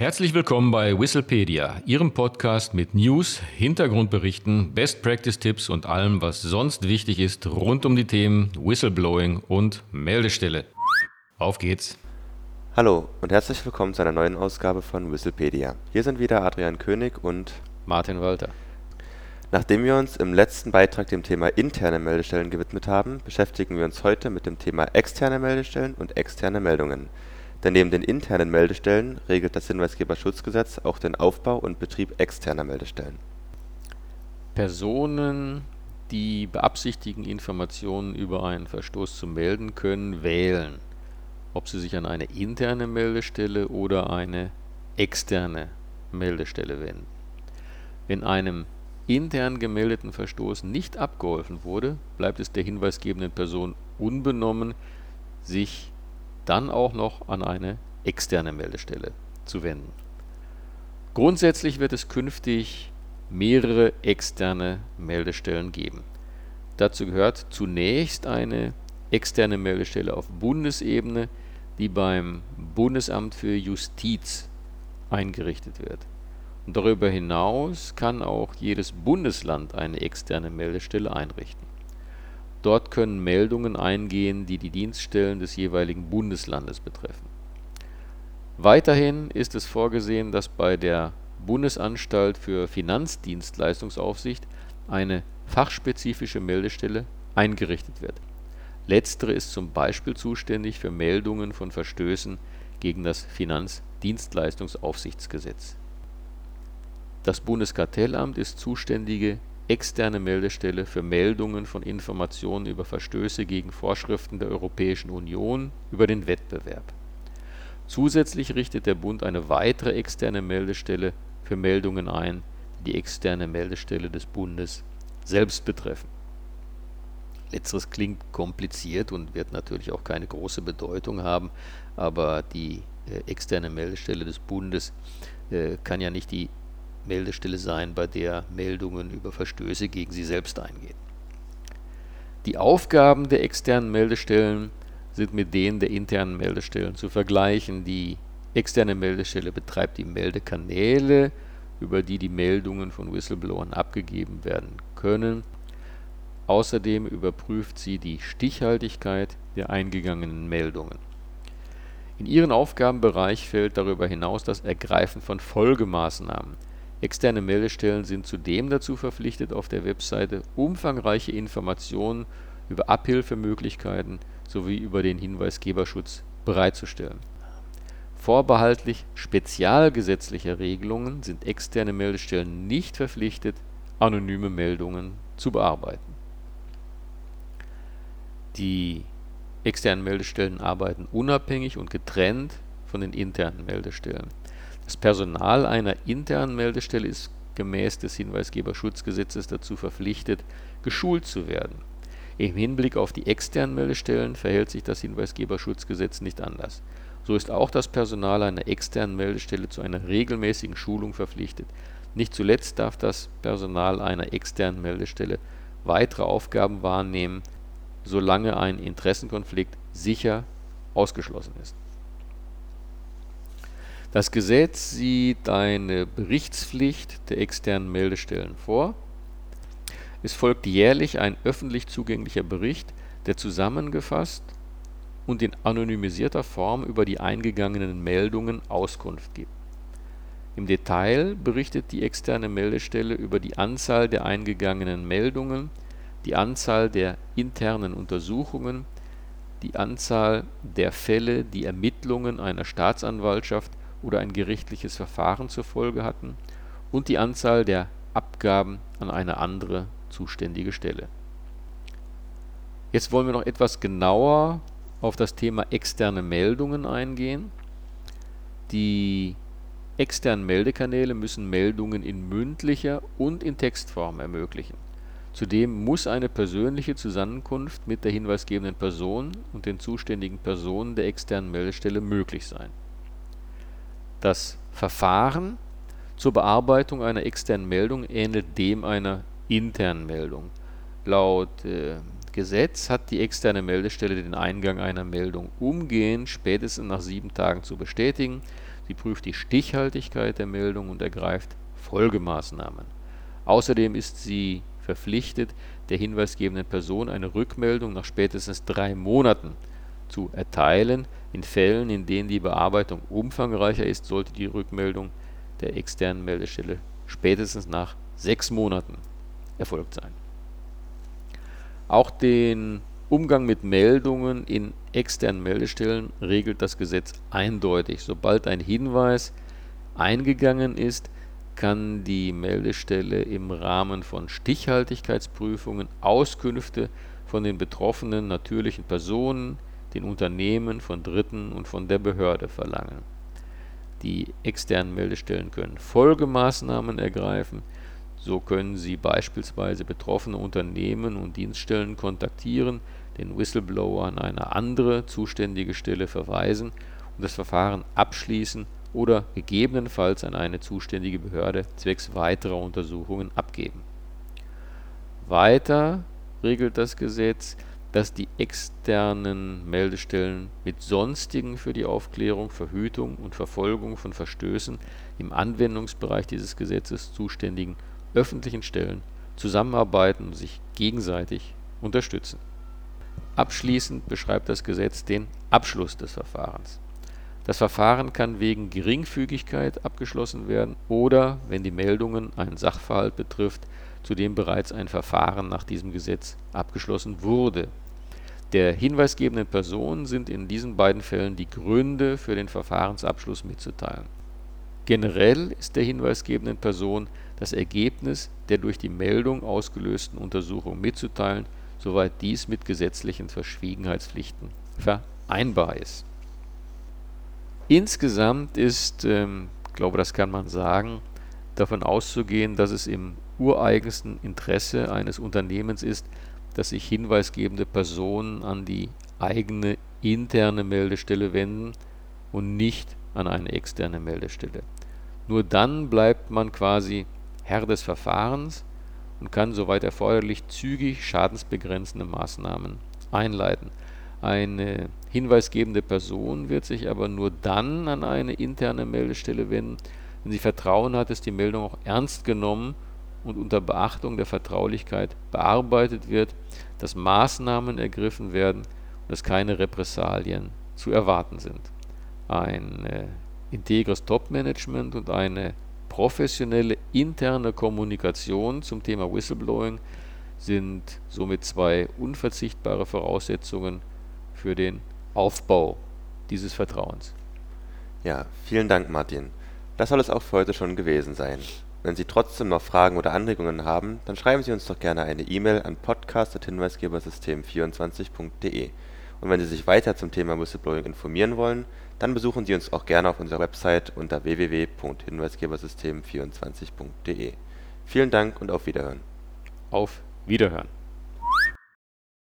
Herzlich willkommen bei Whistlepedia, Ihrem Podcast mit News, Hintergrundberichten, Best Practice Tipps und allem, was sonst wichtig ist rund um die Themen Whistleblowing und Meldestelle. Auf geht's! Hallo und herzlich willkommen zu einer neuen Ausgabe von Whistlepedia. Hier sind wieder Adrian König und Martin Walter. Nachdem wir uns im letzten Beitrag dem Thema interne Meldestellen gewidmet haben, beschäftigen wir uns heute mit dem Thema externe Meldestellen und externe Meldungen. Denn neben den internen Meldestellen regelt das Hinweisgeberschutzgesetz auch den Aufbau und Betrieb externer Meldestellen. Personen, die beabsichtigen, Informationen über einen Verstoß zu melden, können wählen, ob sie sich an eine interne Meldestelle oder eine externe Meldestelle wenden. Wenn einem intern gemeldeten Verstoß nicht abgeholfen wurde, bleibt es der hinweisgebenden Person unbenommen, sich dann auch noch an eine externe Meldestelle zu wenden. Grundsätzlich wird es künftig mehrere externe Meldestellen geben. Dazu gehört zunächst eine externe Meldestelle auf Bundesebene, die beim Bundesamt für Justiz eingerichtet wird. Und darüber hinaus kann auch jedes Bundesland eine externe Meldestelle einrichten Dort können Meldungen eingehen, die die Dienststellen des jeweiligen Bundeslandes betreffen. Weiterhin ist es vorgesehen, dass bei der Bundesanstalt für Finanzdienstleistungsaufsicht eine fachspezifische Meldestelle eingerichtet wird. Letztere ist zum Beispiel zuständig für Meldungen von Verstößen gegen das Finanzdienstleistungsaufsichtsgesetz. Das Bundeskartellamt ist zuständige externe Meldestelle für Meldungen von Informationen über Verstöße gegen Vorschriften der Europäischen Union über den Wettbewerb. Zusätzlich richtet der Bund eine weitere externe Meldestelle für Meldungen ein, die die externe Meldestelle des Bundes selbst betreffen. Letzteres klingt kompliziert und wird natürlich auch keine große Bedeutung haben, aber die äh, externe Meldestelle des Bundes äh, kann ja nicht die Meldestelle sein, bei der Meldungen über Verstöße gegen sie selbst eingehen. Die Aufgaben der externen Meldestellen sind mit denen der internen Meldestellen zu vergleichen. Die externe Meldestelle betreibt die Meldekanäle, über die die Meldungen von Whistleblowern abgegeben werden können. Außerdem überprüft sie die Stichhaltigkeit der eingegangenen Meldungen. In ihren Aufgabenbereich fällt darüber hinaus das Ergreifen von Folgemaßnahmen Externe Meldestellen sind zudem dazu verpflichtet, auf der Webseite umfangreiche Informationen über Abhilfemöglichkeiten sowie über den Hinweisgeberschutz bereitzustellen. Vorbehaltlich spezialgesetzlicher Regelungen sind externe Meldestellen nicht verpflichtet, anonyme Meldungen zu bearbeiten. Die externen Meldestellen arbeiten unabhängig und getrennt von den internen Meldestellen das Personal einer internen Meldestelle ist gemäß des Hinweisgeberschutzgesetzes dazu verpflichtet, geschult zu werden. Im Hinblick auf die externen Meldestellen verhält sich das Hinweisgeberschutzgesetz nicht anders. So ist auch das Personal einer externen Meldestelle zu einer regelmäßigen Schulung verpflichtet. Nicht zuletzt darf das Personal einer externen Meldestelle weitere Aufgaben wahrnehmen, solange ein Interessenkonflikt sicher ausgeschlossen ist das Gesetz sieht eine Berichtspflicht der externen Meldestellen vor. Es folgt jährlich ein öffentlich zugänglicher Bericht, der zusammengefasst und in anonymisierter Form über die eingegangenen Meldungen Auskunft gibt. Im Detail berichtet die externe Meldestelle über die Anzahl der eingegangenen Meldungen, die Anzahl der internen Untersuchungen, die Anzahl der Fälle, die Ermittlungen einer Staatsanwaltschaft oder ein gerichtliches Verfahren zur Folge hatten und die Anzahl der Abgaben an eine andere zuständige Stelle. Jetzt wollen wir noch etwas genauer auf das Thema externe Meldungen eingehen. Die externen Meldekanäle müssen Meldungen in mündlicher und in Textform ermöglichen. Zudem muss eine persönliche Zusammenkunft mit der hinweisgebenden Person und den zuständigen Personen der externen Meldestelle möglich sein das Verfahren zur Bearbeitung einer externen Meldung ähnelt dem einer internen Meldung. Laut äh, Gesetz hat die externe Meldestelle den Eingang einer Meldung umgehend spätestens nach sieben Tagen zu bestätigen. sie prüft die Stichhaltigkeit der Meldung und ergreift Folgemaßnahmen. Außerdem ist sie verpflichtet, der hinweisgebenden Person eine Rückmeldung nach spätestens drei Monaten zu erteilen. In Fällen, in denen die Bearbeitung umfangreicher ist, sollte die Rückmeldung der externen Meldestelle spätestens nach sechs Monaten erfolgt sein. Auch den Umgang mit Meldungen in externen Meldestellen regelt das Gesetz eindeutig. Sobald ein Hinweis eingegangen ist, kann die Meldestelle im Rahmen von Stichhaltigkeitsprüfungen Auskünfte von den betroffenen natürlichen Personen, den Unternehmen, von Dritten und von der Behörde verlangen. Die externen Meldestellen können Folgemaßnahmen ergreifen, so können sie beispielsweise betroffene Unternehmen und Dienststellen kontaktieren, den Whistleblower an eine andere zuständige Stelle verweisen und das Verfahren abschließen oder gegebenenfalls an eine zuständige Behörde zwecks weiterer Untersuchungen abgeben. Weiter regelt das Gesetz, dass die externen Meldestellen mit sonstigen für die Aufklärung, Verhütung und Verfolgung von Verstößen im Anwendungsbereich dieses Gesetzes zuständigen öffentlichen Stellen zusammenarbeiten und sich gegenseitig unterstützen. Abschließend beschreibt das Gesetz den Abschluss des Verfahrens. Das Verfahren kann wegen Geringfügigkeit abgeschlossen werden oder, wenn die Meldungen einen Sachverhalt betrifft, zu dem bereits ein Verfahren nach diesem Gesetz abgeschlossen wurde. Der hinweisgebenden Person sind in diesen beiden Fällen die Gründe für den Verfahrensabschluss mitzuteilen. Generell ist der hinweisgebenden Person das Ergebnis der durch die Meldung ausgelösten Untersuchung mitzuteilen, soweit dies mit gesetzlichen Verschwiegenheitspflichten vereinbar ist Insgesamt ist, ähm, glaube, das kann man sagen, davon auszugehen, dass es im ureigensten Interesse eines Unternehmens ist, dass sich hinweisgebende Personen an die eigene interne Meldestelle wenden und nicht an eine externe Meldestelle. Nur dann bleibt man quasi Herr des Verfahrens und kann soweit erforderlich zügig schadensbegrenzende Maßnahmen einleiten. Eine hinweisgebende Person wird sich aber nur dann an eine interne Meldestelle wenden, wenn sie Vertrauen hat, dass die Meldung auch ernst genommen und unter Beachtung der Vertraulichkeit bearbeitet wird, dass Maßnahmen ergriffen werden und dass keine Repressalien zu erwarten sind. Ein äh, integres Top-Management und eine professionelle interne Kommunikation zum Thema Whistleblowing sind somit zwei unverzichtbare Voraussetzungen für den Aufbau dieses Vertrauens. Ja, vielen Dank, Martin. Das soll es auch für heute schon gewesen sein. Wenn Sie trotzdem noch Fragen oder Anregungen haben, dann schreiben Sie uns doch gerne eine E-Mail an podcast.hinweisgebersystem24.de. Und wenn Sie sich weiter zum Thema Whistleblowing informieren wollen, dann besuchen Sie uns auch gerne auf unserer Website unter www.hinweisgebersystem24.de. Vielen Dank und auf Wiederhören. Auf Wiederhören.